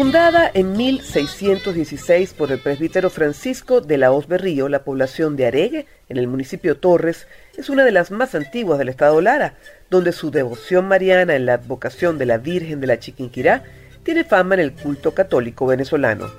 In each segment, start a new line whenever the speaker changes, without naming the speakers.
Fundada en 1616 por el presbítero Francisco de la Hoz Berrío, la población de Aregue, en el municipio Torres, es una de las más antiguas del estado Lara, donde su devoción mariana en la advocación de la Virgen de la Chiquinquirá tiene fama en el culto católico venezolano.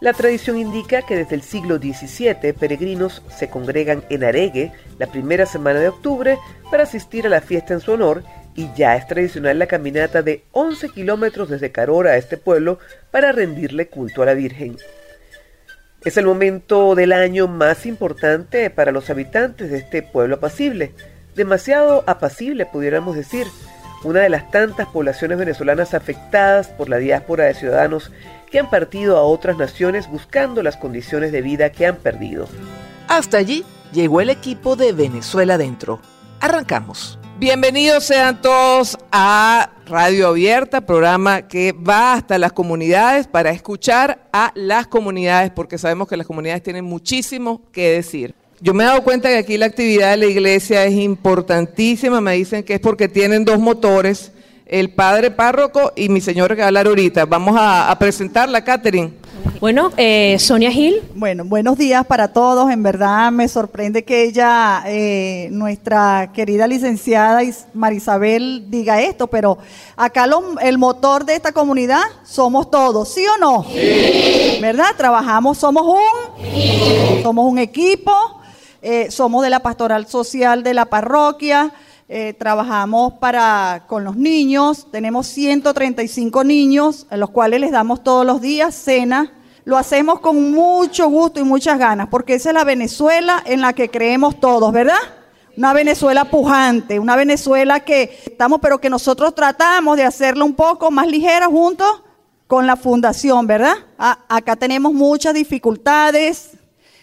La tradición indica que desde el siglo XVII peregrinos se congregan en Aregue la primera semana de octubre para asistir a la fiesta en su honor y ya es tradicional la caminata de 11 kilómetros desde Carora a este pueblo para rendirle culto a la Virgen. Es el momento del año más importante para los habitantes de este pueblo apacible, demasiado apacible pudiéramos decir, una de las tantas poblaciones venezolanas afectadas por la diáspora de ciudadanos que han partido a otras naciones buscando las condiciones de vida que han perdido.
Hasta allí llegó el equipo de Venezuela Dentro. Arrancamos. Bienvenidos sean todos a Radio Abierta, programa que va hasta las comunidades para escuchar a las comunidades, porque sabemos que las comunidades tienen muchísimo que decir. Yo me he dado cuenta que aquí la actividad de la iglesia es importantísima, me dicen que es porque tienen dos motores, el padre párroco y mi señor que va a hablar ahorita. Vamos a, a presentarla, Catherine.
Bueno, eh, Sonia Gil.
Bueno, buenos días para todos. En verdad me sorprende que ella, eh, nuestra querida licenciada Marisabel, diga esto, pero acá el motor de esta comunidad somos todos, ¿sí o no? Sí. ¿Verdad? Trabajamos, somos un, somos un equipo, eh, somos de la pastoral social de la parroquia. Trabajamos para con los niños, tenemos 135 niños, a los cuales les damos todos los días cena, lo hacemos con mucho gusto y muchas ganas, porque esa es la Venezuela en la que creemos todos, ¿verdad? Una Venezuela pujante, una Venezuela que estamos, pero que nosotros tratamos de hacerla un poco más ligera junto con la fundación, ¿verdad? acá tenemos muchas dificultades,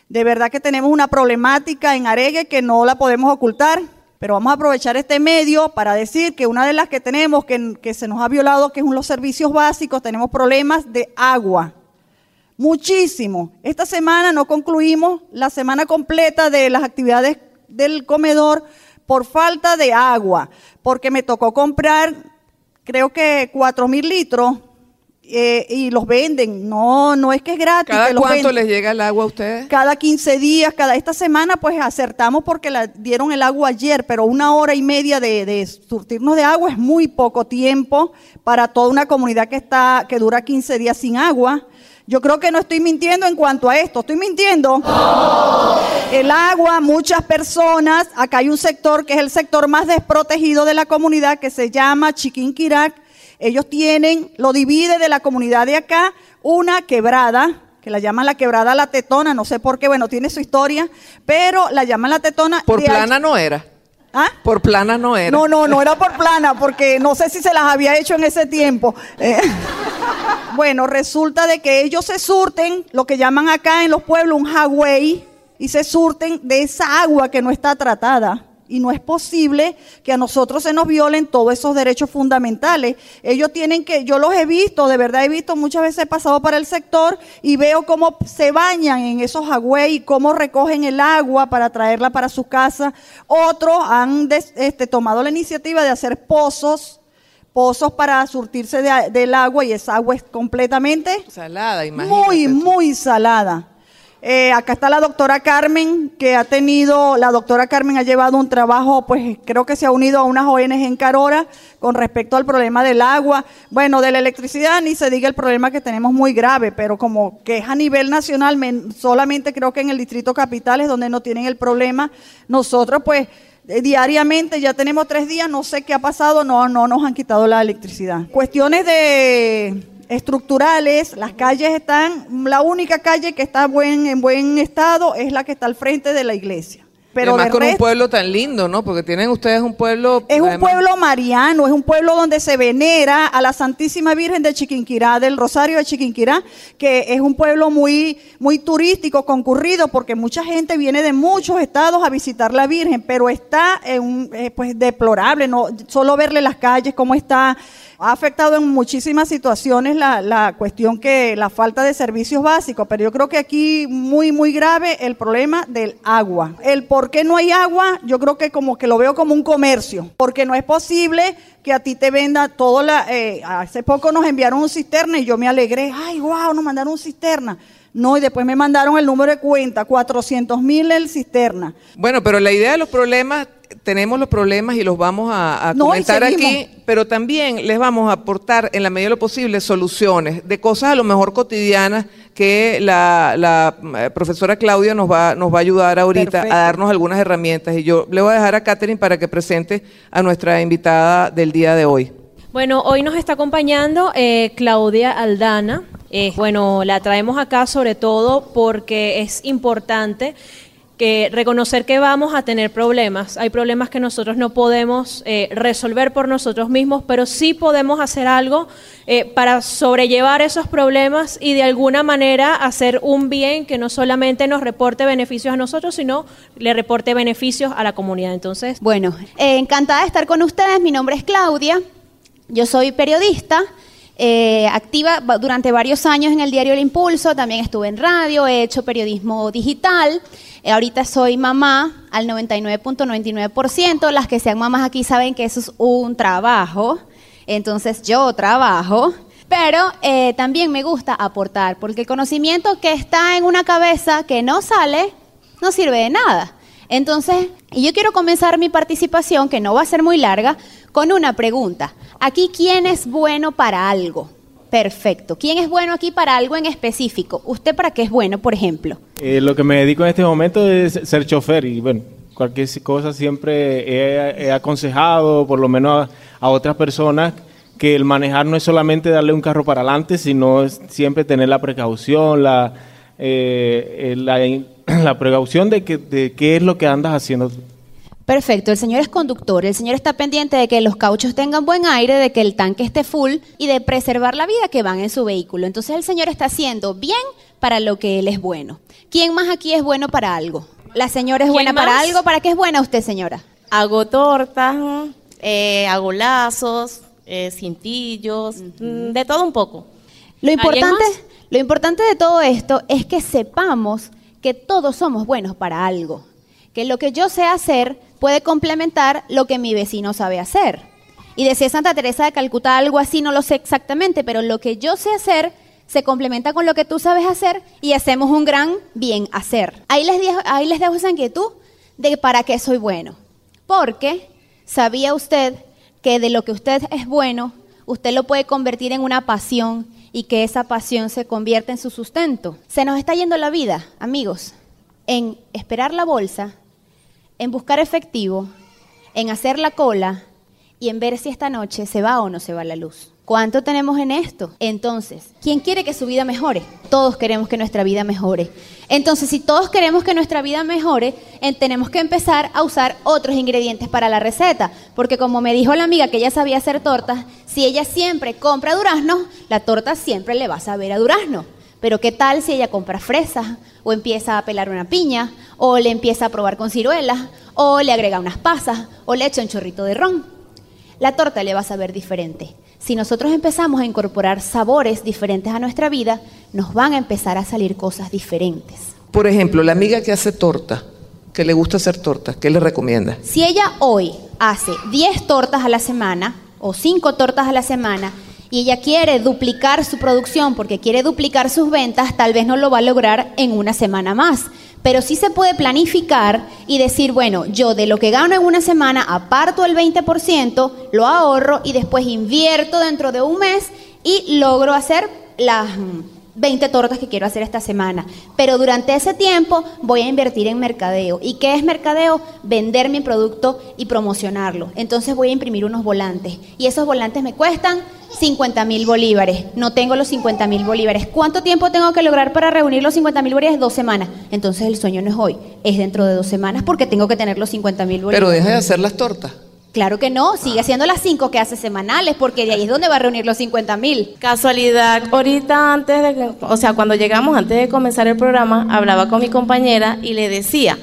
de verdad que tenemos una problemática en Aregue que no la podemos ocultar, pero vamos a aprovechar este medio para decir que una de las que tenemos, que, se nos ha violado, que son los servicios básicos, tenemos problemas de agua muchísimo. Esta semana no concluimos la semana completa de las actividades del comedor por falta de agua, porque me tocó comprar creo que cuatro mil litros eh, y los venden. No, no es que es gratis.
¿Cada cuánto les llega el agua a ustedes?
Cada 15 días, cada esta semana pues acertamos porque la dieron el agua ayer, pero una hora y media de, de, surtirnos de agua es muy poco tiempo para toda una comunidad que está que dura 15 días sin agua. Yo creo que no estoy mintiendo en cuanto a esto. ¿Estoy mintiendo? El agua, muchas personas, acá hay un sector que es el sector más desprotegido de la comunidad que se llama Chiquinquirac. Ellos tienen, lo divide de la comunidad de acá, una quebrada, que la llaman la quebrada la tetona, no sé por qué, bueno, tiene su historia, pero la llaman la tetona.
Por plana no era.
¿Ah?
Por plana no era.
No, no, no era por plana, porque no sé si se las había hecho en ese tiempo. Eh, bueno, resulta de que ellos se surten, lo que llaman acá en los pueblos un highway, y se surten de esa agua que no está tratada. Y no es posible que a nosotros se nos violen todos esos derechos fundamentales. Ellos tienen que, yo los he visto, de verdad he visto, muchas veces he pasado para el sector y veo cómo se bañan en esos y cómo recogen el agua para traerla para su casa. Otros han este, tomado la iniciativa de hacer pozos pozos para surtirse del agua y esa agua es completamente
salada, imagínate.
Muy, muy salada. Eh, acá está la doctora Carmen, que ha tenido, la doctora Carmen ha llevado un trabajo, pues creo que se ha unido a unas ONG en Carora con respecto al problema del agua. Bueno, de la electricidad ni se diga el problema que tenemos muy grave, pero como que es a nivel nacional, solamente creo que en el Distrito Capital es donde no tienen el problema. Nosotros pues eh, diariamente, ya tenemos tres días, no sé qué ha pasado, no, no nos han quitado la electricidad. Cuestiones de estructurales, las calles están, la única calle que está buen, en buen estado es la que está al frente de la iglesia. Pero
además
de
con un pueblo tan lindo, ¿no? Porque tienen ustedes un pueblo...
Es un pueblo mariano, es un pueblo donde se venera a la Santísima Virgen de Chiquinquirá, del Rosario de Chiquinquirá, que es un pueblo muy, muy turístico, concurrido, porque mucha gente viene de muchos estados a visitar la Virgen, pero está en un, eh, pues deplorable, no, solo verle las calles, cómo está. Ha afectado en muchísimas situaciones la, la cuestión que la falta de servicios básicos, pero yo creo que aquí muy, muy grave el problema del agua. El por qué no hay agua, yo creo que como que lo veo como un comercio, porque no es posible que a ti te venda todo la... eh, hace poco nos enviaron un cisterna y yo me alegré, ay, wow, nos mandaron un cisterna. No, y después me mandaron el número de cuenta, 400 mil el cisterna.
Bueno, pero la idea de los problemas, tenemos los problemas y los vamos a, a
No, y
comentar aquí, pero también les vamos a aportar en la medida de lo posible soluciones de cosas a lo mejor cotidianas que la, la, eh, profesora Claudia nos va, nos va a ayudar ahorita
Perfecto.
a darnos algunas herramientas. Y yo le voy a dejar a Catherine para que presente a nuestra invitada del día de hoy.
Bueno, hoy nos está acompañando eh, Claudia Aldana. Eh, bueno, la traemos acá sobre todo porque es importante que reconocer que vamos a tener problemas. Hay problemas que nosotros no podemos eh, resolver por nosotros mismos, pero sí podemos hacer algo eh, para sobrellevar esos problemas y de alguna manera hacer un bien que no solamente nos reporte beneficios a nosotros, sino le reporte beneficios a la comunidad. Entonces,
Bueno, eh, encantada de estar con ustedes. Mi nombre es Claudia. Yo soy periodista, eh, activa va- durante varios años en el diario El Impulso. También estuve en radio, he hecho periodismo digital. Eh, ahorita soy mamá al 99.99%. Las que sean mamás aquí saben que eso es un trabajo. Entonces yo trabajo. Pero eh, también me gusta aportar, porque el conocimiento que está en una cabeza que no sale, no sirve de nada. Entonces, yo quiero comenzar mi participación, que no va a ser muy larga, con una pregunta. Aquí, ¿quién es bueno para algo? Perfecto. ¿Quién es bueno aquí para algo en específico? ¿Usted para qué es bueno, por ejemplo?
Eh, lo que me dedico en este momento es ser chofer y bueno, cualquier cosa siempre he, aconsejado, por lo menos a, otras personas, que el manejar no es solamente darle un carro para adelante, sino siempre tener la precaución, la, eh, eh, la, la precaución de, que, de qué es lo que andas haciendo.
Perfecto, el señor es conductor, el señor está pendiente de que los cauchos tengan buen aire, de que el tanque esté full y de preservar la vida que van en su vehículo. Entonces el señor está haciendo bien para lo que él es bueno. ¿Quién más aquí es bueno para algo? La señora es
¿Quién
buena para algo, ¿para qué es buena usted, señora?
Hago tortas, eh, hago lazos, eh, cintillos, mm, de todo un poco.
Lo
¿Alguien
importante, lo importante de todo esto es que sepamos que todos somos buenos para algo. Que lo que yo sé hacer puede complementar lo que mi vecino sabe hacer. Y decía Santa Teresa de Calcuta algo así, no lo sé exactamente, pero lo que yo sé hacer se complementa con lo que tú sabes hacer y hacemos un gran bien hacer. Ahí les, dejo, ahí les dejo esa inquietud de para qué soy bueno. Porque sabía usted que de lo que usted es bueno, usted lo puede convertir en una pasión y que esa pasión se convierta en su sustento. Se nos está yendo la vida, amigos, en esperar la bolsa, en buscar efectivo, en hacer la cola y en ver si esta noche se va o no se va la luz. ¿Cuánto tenemos en esto? Entonces, ¿quién quiere que su vida mejore? Todos queremos que nuestra vida mejore. Entonces, si todos queremos que nuestra vida mejore, en- tenemos que empezar a usar otros ingredientes para la receta. Porque como me dijo la amiga que ella sabía hacer tortas, si ella siempre compra duraznos, la torta siempre le va a saber a durazno. Pero ¿qué tal si ella compra fresas o empieza a pelar una piña o le empieza a probar con ciruelas o le agrega unas pasas o le echa un chorrito de ron? La torta le va a saber diferente. Si nosotros empezamos a incorporar sabores diferentes a nuestra vida, nos van a empezar a salir cosas diferentes.
Por ejemplo, la amiga que hace torta, que le gusta hacer tortas, ¿qué le recomienda?
Si ella hoy hace 10 tortas a la semana o 5 tortas a la semana y ella quiere duplicar su producción porque quiere duplicar sus ventas, tal vez no lo va a lograr en una semana más. Pero sí se puede planificar y decir, bueno, yo de lo que gano en una semana aparto el 20%, lo ahorro y después invierto dentro de un mes y logro hacer las, 20 tortas que quiero hacer esta semana. Pero durante ese tiempo voy a invertir en mercadeo. ¿Y qué es mercadeo? Vender mi producto y promocionarlo. Entonces voy a imprimir unos volantes. Y esos volantes me cuestan 50 mil bolívares. No tengo los 50 mil bolívares. ¿Cuánto tiempo tengo que lograr para reunir los 50 mil bolívares? Dos semanas. Entonces el sueño no es hoy, es dentro de dos semanas porque tengo que tener los 50 mil bolívares.
Pero deja de hacer las tortas.
Claro que no, sigue haciendo las cinco que hace semanales, porque de ahí es donde va a reunir los 50 mil.
Casualidad, ahorita antes de, o sea, cuando llegamos, antes de comenzar el programa, hablaba con mi compañera y le decía,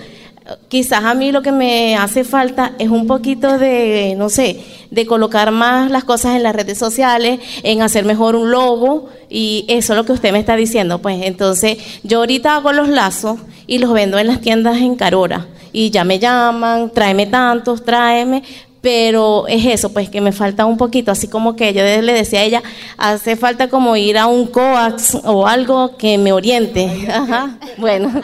quizás a mí lo que me hace falta es un poquito de, no sé, de colocar más las cosas en las redes sociales, en hacer mejor un logo y eso es lo que usted me está diciendo. Pues entonces yo ahorita hago los lazos y los vendo en las tiendas en Carora y ya me llaman, tráeme tantos, tráeme, pero es eso, pues que me falta un poquito, así como que yo le decía a ella, hace falta como ir a un coax o algo que me oriente. Ajá, bueno.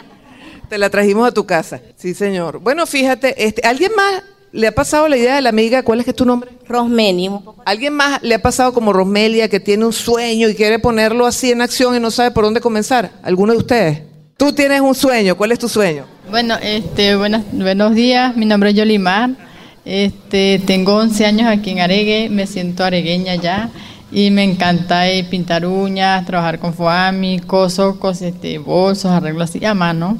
Te la trajimos a tu casa. Sí, señor. Bueno, fíjate, este, ¿alguien más le ha pasado la idea de la amiga? ¿Cuál es que es tu nombre?
Rosmeni.
¿Alguien más le ha pasado como Rosmelia que tiene un sueño y quiere ponerlo así en acción y no sabe por dónde comenzar? ¿Alguno de ustedes? Tú tienes un sueño. ¿Cuál es tu sueño?
Bueno, este, buenas, buenos días. Mi nombre es Yolimar. Este, tengo 11 años aquí en Aregue. Me siento aregueña ya. Y me encanta eh, pintar uñas, trabajar con foami, coso, cos, este, bolsos, arreglos así a mano.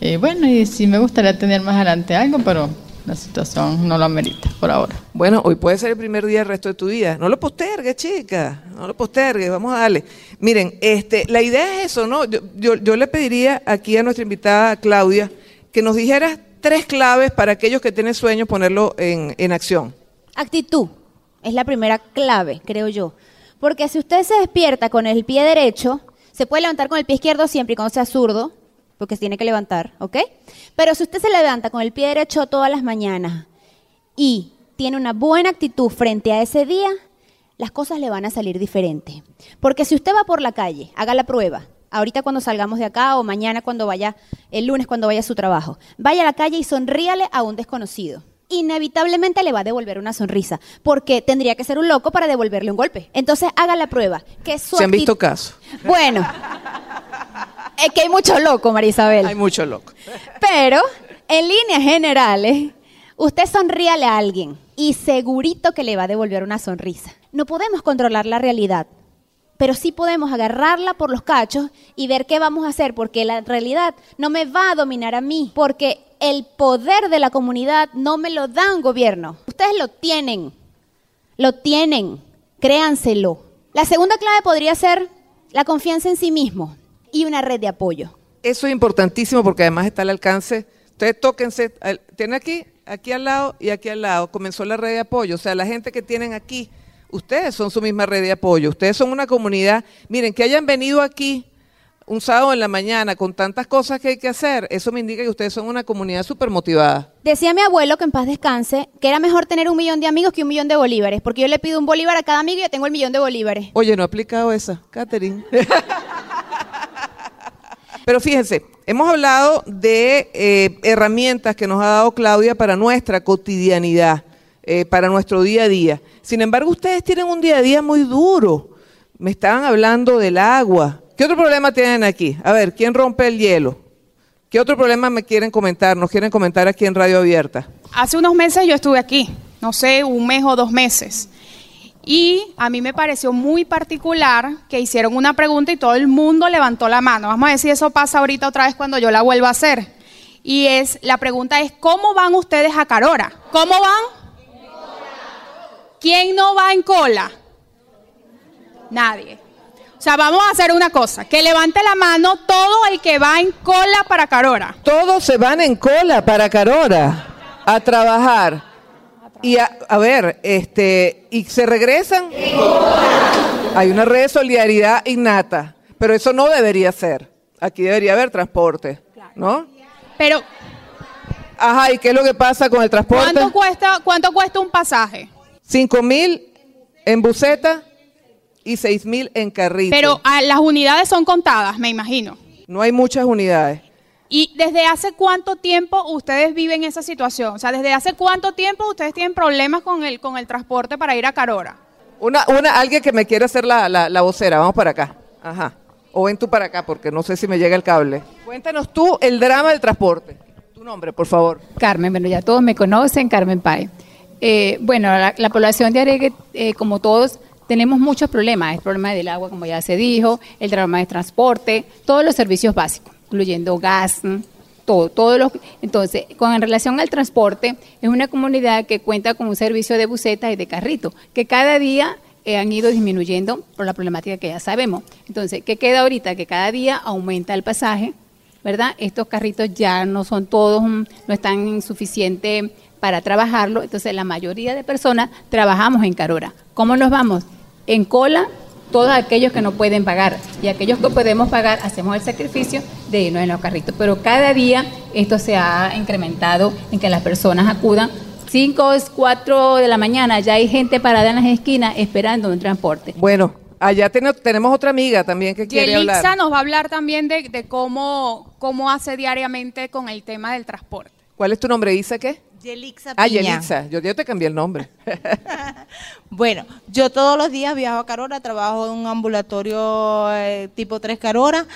Eh, bueno, y sí me gustaría tener más adelante algo, pero la situación no lo amerita por ahora.
Bueno, hoy puede ser el primer día del resto de tu vida. No lo postergues, chica. No lo postergues. Vamos a darle. Miren, este, la idea es eso, ¿no? Yo, yo, yo le pediría aquí a nuestra invitada Claudia que nos dijeras tres claves para aquellos que tienen sueños ponerlo en, en acción.
Actitud es la primera clave, creo yo. Porque si usted se despierta con el pie derecho, se puede levantar con el pie izquierdo siempre y cuando sea zurdo, porque se tiene que levantar, ¿ok? Pero si usted se levanta con el pie derecho todas las mañanas y tiene una buena actitud frente a ese día, las cosas le van a salir diferentes. Porque si usted va por la calle, haga la prueba. Ahorita cuando salgamos de acá o mañana cuando vaya, el lunes cuando vaya a su trabajo, vaya a la calle y sonríale a un desconocido. Inevitablemente le va a devolver una sonrisa, porque tendría que ser un loco para devolverle un golpe. Entonces haga la prueba. Que su
Se han visto casos.
Bueno, es que hay mucho loco, María Isabel.
Hay mucho loco.
Pero, en líneas generales, usted sonríale a alguien y segurito que le va a devolver una sonrisa. No podemos controlar la realidad, pero sí podemos agarrarla por los cachos y ver qué vamos a hacer, porque la realidad no me va a dominar a mí, porque el poder de la comunidad no me lo da un gobierno. Ustedes lo tienen, lo tienen, créanselo. La segunda clave podría ser la confianza en sí mismo y una red de apoyo.
Eso es importantísimo porque además está al alcance. Ustedes tóquense, tienen aquí, aquí al lado y aquí al lado. Comenzó la red de apoyo. O sea, la gente que tienen aquí, ustedes son su misma red de apoyo. Ustedes son una comunidad. Miren, que hayan venido aquí un sábado en la mañana con tantas cosas que hay que hacer, eso me indica que ustedes son una comunidad súper motivada.
Decía mi abuelo que en paz descanse que era mejor tener un millón de amigos que un millón de bolívares, porque yo le pido un bolívar a cada amigo y yo tengo el millón de bolívares.
Oye, no he aplicado esa, Catherine. Pero fíjense, hemos hablado de eh, herramientas que nos ha dado Claudia para nuestra cotidianidad, eh, para nuestro día a día. Sin embargo, ustedes tienen un día a día muy duro. Me estaban hablando del agua. ¿Qué otro problema tienen aquí? A ver, ¿quién rompe el hielo? ¿Qué otro problema me quieren comentar? ¿Nos quieren comentar aquí en Radio Abierta?
Hace unos meses yo estuve aquí, no sé, un mes o dos meses. Y a mí me pareció muy particular que hicieron una pregunta y todo el mundo levantó la mano. Vamos a ver si eso pasa ahorita otra vez cuando yo la vuelva a hacer. Y es, la pregunta es, ¿cómo van ustedes a Carora? ¿Cómo van? ¿Quién no va en cola? Nadie. O sea, vamos a hacer una cosa, que levante la mano todo el que va en cola para Carora.
Todos se van en cola para Carora a trabajar. Y a, a ver, este, y se regresan. Hay una red de solidaridad innata, pero eso no debería ser. Aquí debería haber transporte, ¿no?
Pero,
Ajá, ¿y qué es lo que pasa con el transporte?
¿cuánto cuesta, cuánto cuesta un pasaje?
Cinco mil en buseta y seis mil en carrito.
Pero ah, las unidades son contadas, me imagino.
no hay muchas unidades.
¿Y desde hace cuánto tiempo ustedes viven esa situación? O sea, ¿desde hace cuánto tiempo ustedes tienen problemas con el, con el transporte para ir a Carora?
Una, una, alguien que me quiera hacer la, la, la vocera, vamos para acá. Ajá. O ven tú para acá, porque no sé si me llega el cable. Cuéntanos tú el drama del transporte. Tu nombre, por favor.
Carmen, bueno, ya todos me conocen, Carmen Pai. Eh, bueno, la, la población de Aregue, eh, como todos, tenemos muchos problemas. El problema del agua, como ya se dijo, el problema de transporte, todos los servicios básicos, incluyendo gas, todo, todos los. Entonces, con en relación al transporte, es una comunidad que cuenta con un servicio de busetas y de carrito, que cada día eh, han ido disminuyendo por la problemática que ya sabemos. Entonces, ¿qué queda ahorita? Que cada día aumenta el pasaje, ¿verdad? Estos carritos ya no son todos, no están suficientes para trabajarlo, entonces la mayoría de personas trabajamos en Carora. ¿Cómo nos vamos? En cola, todos aquellos que no pueden pagar y aquellos que podemos pagar hacemos el sacrificio de irnos en los carritos. Pero cada día esto se ha incrementado en que las personas acudan 5 o 4 de la mañana, ya hay gente parada en las esquinas esperando un transporte.
Bueno, allá ten- tenemos otra amiga también que quiere
Yelixa
hablar.
nos va a hablar también de, de cómo, cómo hace diariamente con el tema del transporte.
¿Cuál es tu nombre? ¿Isa qué?
Yelixa
Ah,
Piña.
Yelixa. Yo, yo te cambié el nombre.
Bueno, yo todos los días viajo a Carora, trabajo en un ambulatorio eh, tipo 3 Carora.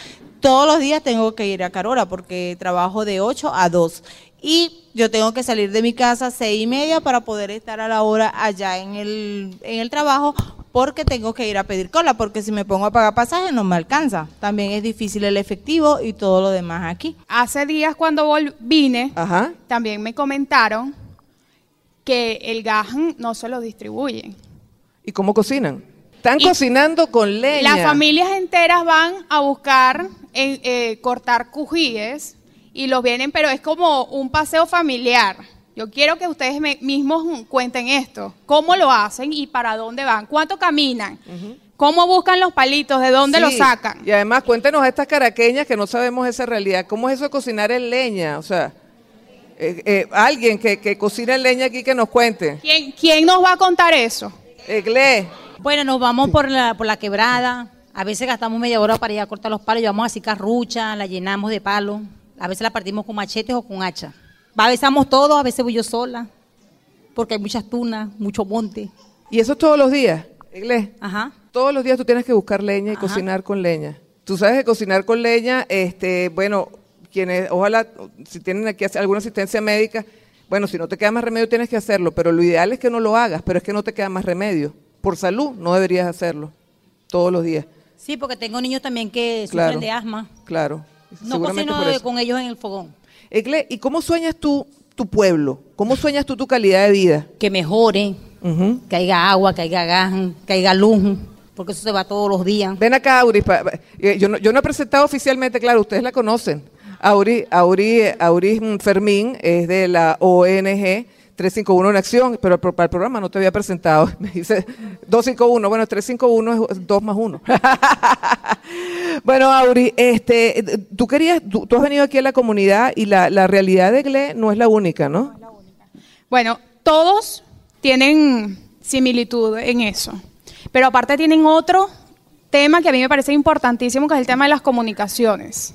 Todos los días tengo que ir a Carora porque trabajo de 8 a 2. Y yo tengo que salir de mi casa a 6 y media para poder estar a la hora allá en el, en el trabajo porque tengo que ir a pedir cola, porque si me pongo a pagar pasaje no me alcanza. También es difícil el efectivo y todo lo demás aquí.
Hace días cuando vine,
Ajá.
también me comentaron que el gas no se lo distribuyen.
¿Y cómo cocinan? Están cocinando con leña.
Las familias enteras van a buscar eh, eh, cortar cujíes y los vienen, pero es como un paseo familiar. Yo quiero que ustedes me- mismos cuenten esto. ¿Cómo lo hacen y para dónde van? ¿Cuánto caminan? ¿Cómo buscan los palitos? ¿De dónde los
Sí,
sacan?
Y además, cuéntenos a estas caraqueñas que no sabemos esa realidad. ¿Cómo es eso de cocinar en leña? O sea, eh, eh, alguien que, que cocina en leña aquí que nos cuente.
¿Quién, quién nos va a contar eso?
Egle.
Bueno, nos vamos por la, por la quebrada. A veces gastamos media hora para ir a cortar los palos. Llevamos así carrucha, la llenamos de palos. A veces la partimos con machetes o con hacha. A veces vamos todos, a veces voy yo sola. Porque hay muchas tunas, mucho monte.
¿Y eso todos los días? Egle.
Ajá.
Todos los días tú tienes que buscar leña y cocinar con leña. Tú sabes que cocinar con leña, este, bueno, quienes, ojalá, si tienen aquí alguna asistencia médica, bueno, si no te queda más remedio tienes que hacerlo, pero lo ideal es que no lo hagas, pero es que no te queda más remedio. Por salud no deberías hacerlo todos los días.
Sí, porque tengo niños también que
Claro.
sufren de asma.
Claro.
No cocino con ellos en el fogón.
Egle, ¿y cómo sueñas tú tu pueblo? ¿Cómo sueñas tú tu calidad de vida?
Que mejore, que haya agua, que haya gas, que haya luz, porque eso se va todos los días.
Ven acá, Auri. pa- pa- eh, yo, no, yo no he presentado oficialmente, claro, ustedes la conocen. Auri, Auri, Auri mm, Fermín es de la ONG 351 en acción, pero para el programa no te había presentado. Me dice 251, bueno, 351 es 2 más 1. bueno, Auri, este, tú querías, tú, has venido aquí a la comunidad y la, la realidad de GLE no es la única, ¿no?
Bueno, todos tienen similitud en eso, pero aparte tienen otro tema que a mí me parece importantísimo, que es el tema de las comunicaciones.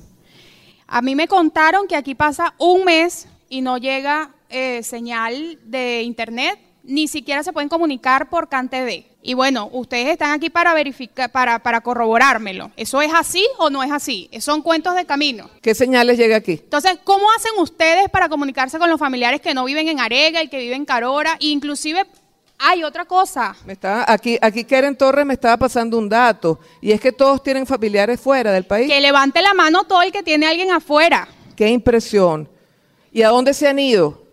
A mí me contaron que aquí pasa un mes y no llega eh, señal de internet, ni siquiera se pueden comunicar por CanTV. Y bueno, ustedes están aquí para verificar, para, para corroborármelo. ¿Eso es así o no es así? Son cuentos de camino.
¿Qué señales llega aquí?
Entonces, ¿cómo hacen ustedes para comunicarse con los familiares que no viven en Arega y que viven en Carora? E inclusive, hay otra cosa.
Me estaba, aquí, aquí Keren Torres me estaba pasando un dato, y es que todos tienen familiares fuera del país.
Que levante la mano todo el que tiene a alguien afuera.
Qué impresión. ¿Y a dónde se han ido?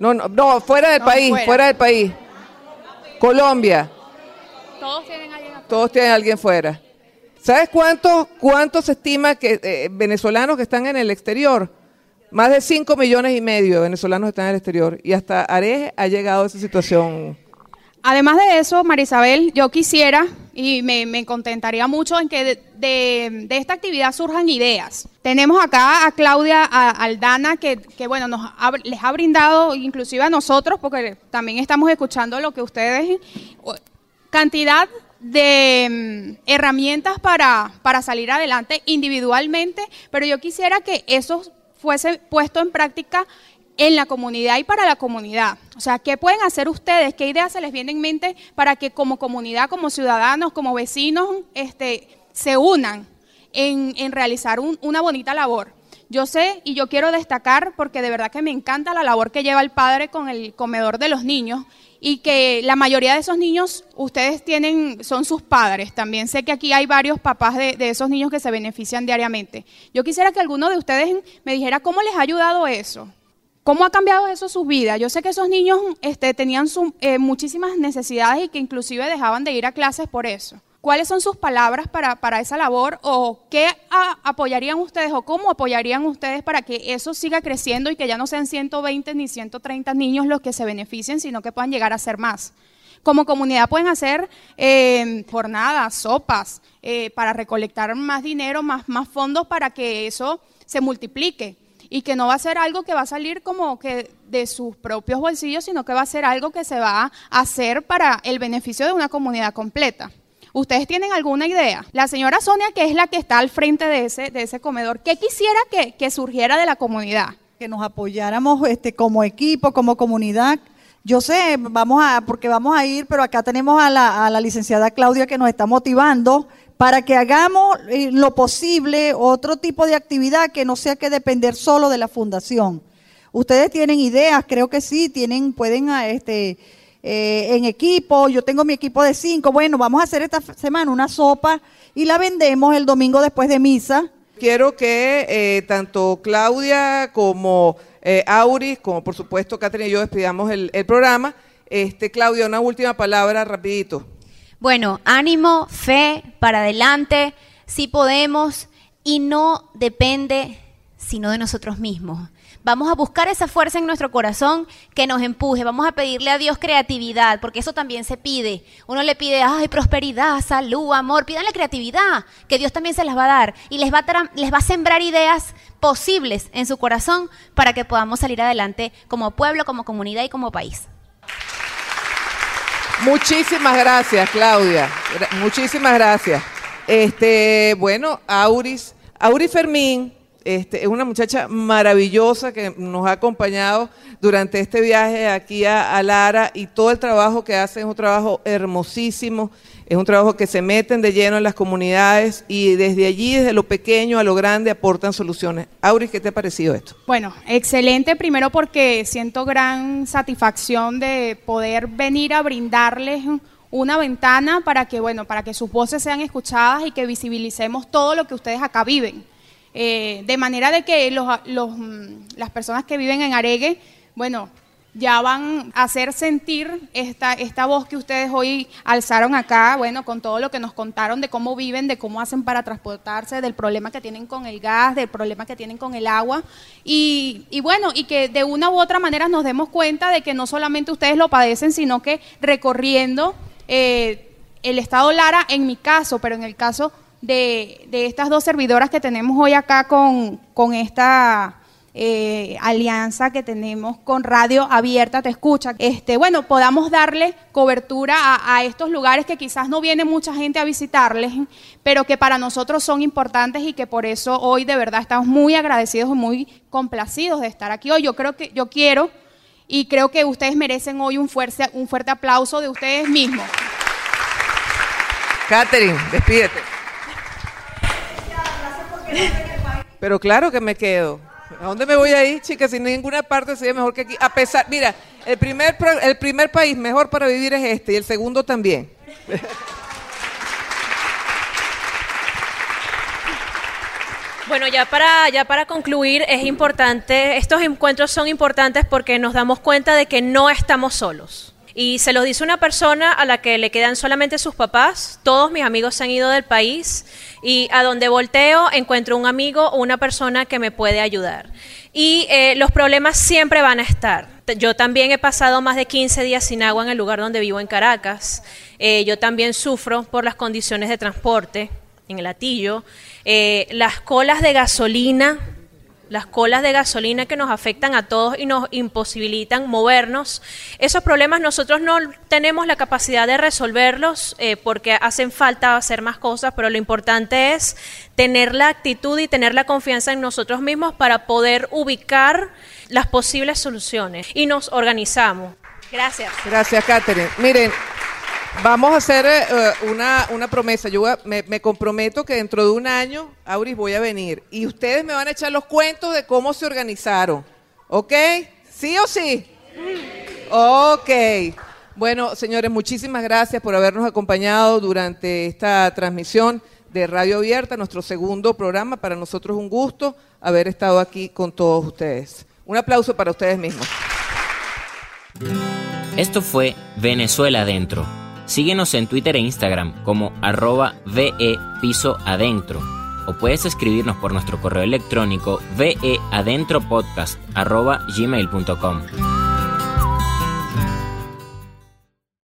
No, no, no fuera del
No,
país,
fuera.
fuera. del país. Colombia,
Todos tienen alguien afuera.
todos tienen alguien fuera. ¿Sabes cuántos cuántos se estima que eh, venezolanos que están en el exterior? Más de 5 millones y medio de venezolanos están en el exterior. Y hasta Areje ha llegado a esa situación.
Además de eso, Marisabel, yo quisiera y me, contentaría mucho en que de, esta actividad surjan ideas. Tenemos acá a Claudia a- Aldana, que, que, bueno, nos ha- les ha brindado, inclusive a nosotros, porque también estamos escuchando lo que ustedes, cantidad de mm, herramientas para, para salir adelante individualmente, pero yo quisiera que eso fuese puesto en práctica en la comunidad y para la comunidad. O sea, ¿qué pueden hacer ustedes? ¿Qué ideas se les viene en mente para que como comunidad, como ciudadanos, como vecinos, este, se unan? en, realizar un- una bonita labor. Yo sé y yo quiero destacar porque de verdad que me encanta la labor que lleva el padre con el comedor de los niños y que la mayoría de esos niños ustedes tienen, son sus padres. También sé que aquí hay varios papás de, de esos niños que se benefician diariamente. Yo quisiera que alguno de ustedes me dijera cómo les ha ayudado eso. ¿Cómo ha cambiado eso sus vidas? Yo sé que esos niños este, tenían su- eh, muchísimas necesidades y que inclusive dejaban de ir a clases por eso. ¿Cuáles son sus palabras para, para esa labor o qué apoyarían ustedes o cómo apoyarían ustedes para que eso siga creciendo y que ya no sean 120 ni 130 niños los que se beneficien, sino que puedan llegar a ser más? Como comunidad pueden hacer eh, jornadas, sopas, eh, para recolectar más dinero, más, más fondos para que eso se multiplique y que no va a ser algo que va a salir como que de sus propios bolsillos, sino que va a ser algo que se va a hacer para el beneficio de una comunidad completa. ¿Ustedes tienen alguna idea? La señora Sonia, que es la que está al frente de ese, de ese comedor, ¿qué quisiera que, que surgiera de la comunidad?
que nos apoyáramos este, como equipo, como comunidad. Yo sé, vamos a, porque vamos a ir, pero acá tenemos a la, a la licenciada Claudia que nos está motivando para que hagamos eh, lo posible, otro tipo de actividad que no sea que depender solo de la fundación. Ustedes tienen ideas, creo que sí, tienen, pueden, ah, este, eh, en equipo, yo tengo mi equipo de cinco, bueno, vamos a hacer esta semana una sopa y la vendemos el domingo después de misa.
Quiero que eh, tanto Claudia como eh, Auris, como por supuesto Catherine y yo despidamos el, el programa. Este, Claudia, una última palabra rapidito.
Bueno, ánimo, fe, para adelante, sí podemos y no depende sino de nosotros mismos. Vamos a buscar esa fuerza en nuestro corazón que nos empuje. Vamos a pedirle a Dios creatividad, porque eso también se pide. Uno le pide, ay, prosperidad, salud, amor. Pídanle creatividad, que Dios también se las va a dar. Y les va a, les va a sembrar ideas posibles en su corazón para que podamos salir adelante como pueblo, como comunidad y como país.
Muchísimas gracias, Claudia. Muchísimas gracias. Este, bueno, Auris, Auris Fermín, este, es una muchacha maravillosa que nos ha acompañado durante este viaje aquí a, a Lara y todo el trabajo que hace es un trabajo hermosísimo, es un trabajo que se meten de lleno en las comunidades y desde allí, desde lo pequeño a lo grande, aportan soluciones. Auris, ¿qué te ha parecido esto?
Bueno, excelente, primero porque siento gran satisfacción de poder venir a brindarles una ventana para que, bueno, para que sus voces sean escuchadas y que visibilicemos todo lo que ustedes acá viven. Eh, de manera de que los, mm, las personas que viven en Aregue, bueno, ya van a hacer sentir esta, esta voz que ustedes hoy alzaron acá, bueno, con todo lo que nos contaron de cómo viven, de cómo hacen para transportarse, del problema que tienen con el gas, del problema que tienen con el agua. Y, y bueno, y que de una u otra manera nos demos cuenta de que no solamente ustedes lo padecen, sino que recorriendo eh, el Estado Lara, en mi caso, pero en el caso de, de estas dos servidoras que tenemos hoy acá con, con esta eh, alianza que tenemos con Radio Abierta Te Escucha, este, bueno, podamos darle cobertura a, a estos lugares que quizás no viene mucha gente a visitarles, pero que para nosotros son importantes y que por eso hoy de verdad estamos muy agradecidos y muy complacidos de estar aquí hoy. Yo creo que yo quiero y creo que ustedes merecen hoy un fuerte, un fuerte aplauso de ustedes mismos.
Catherine, despídete. Pero claro que me quedo. ¿A dónde me voy a ir, chicas? Si ninguna parte sería mejor que aquí. A pesar, mira, el primer, el primer país mejor para vivir es este y el segundo también.
Bueno, ya para, ya para concluir, es importante, estos encuentros son importantes porque nos damos cuenta de que no estamos solos. Y se lo dice una persona a la que le quedan solamente sus papás. Todos mis amigos se han ido del país y a donde volteo encuentro un amigo o una persona que me puede ayudar. Y eh, los problemas siempre van a estar. Yo también he pasado más de 15 días sin agua en el lugar donde vivo en Caracas. Eh, yo también sufro por las condiciones de transporte en el atillo. Eh, las colas de gasolina, las colas de gasolina que nos afectan a todos y nos imposibilitan movernos. Esos problemas nosotros no tenemos la capacidad de resolverlos eh, porque hacen falta hacer más cosas, pero lo importante es tener la actitud y tener la confianza en nosotros mismos para poder ubicar las posibles soluciones y nos organizamos. Gracias.
Gracias, Catherine. Miren, Vamos a hacer eh, eh, una, una promesa. Yo me comprometo que dentro de un año, Auris, voy a venir. Y ustedes me van a echar los cuentos de cómo se organizaron. ¿Ok? ¿Sí o sí? Ok. Bueno, señores, muchísimas gracias por habernos acompañado durante esta transmisión de Radio Abierta, nuestro segundo programa. Para nosotros es un gusto haber estado aquí con todos ustedes. Un aplauso para ustedes mismos.
Esto fue Venezuela Adentro. Síguenos en Twitter e Instagram como arroba VE Piso Adentro. O puedes escribirnos por nuestro correo electrónico veadentropodcast arroba.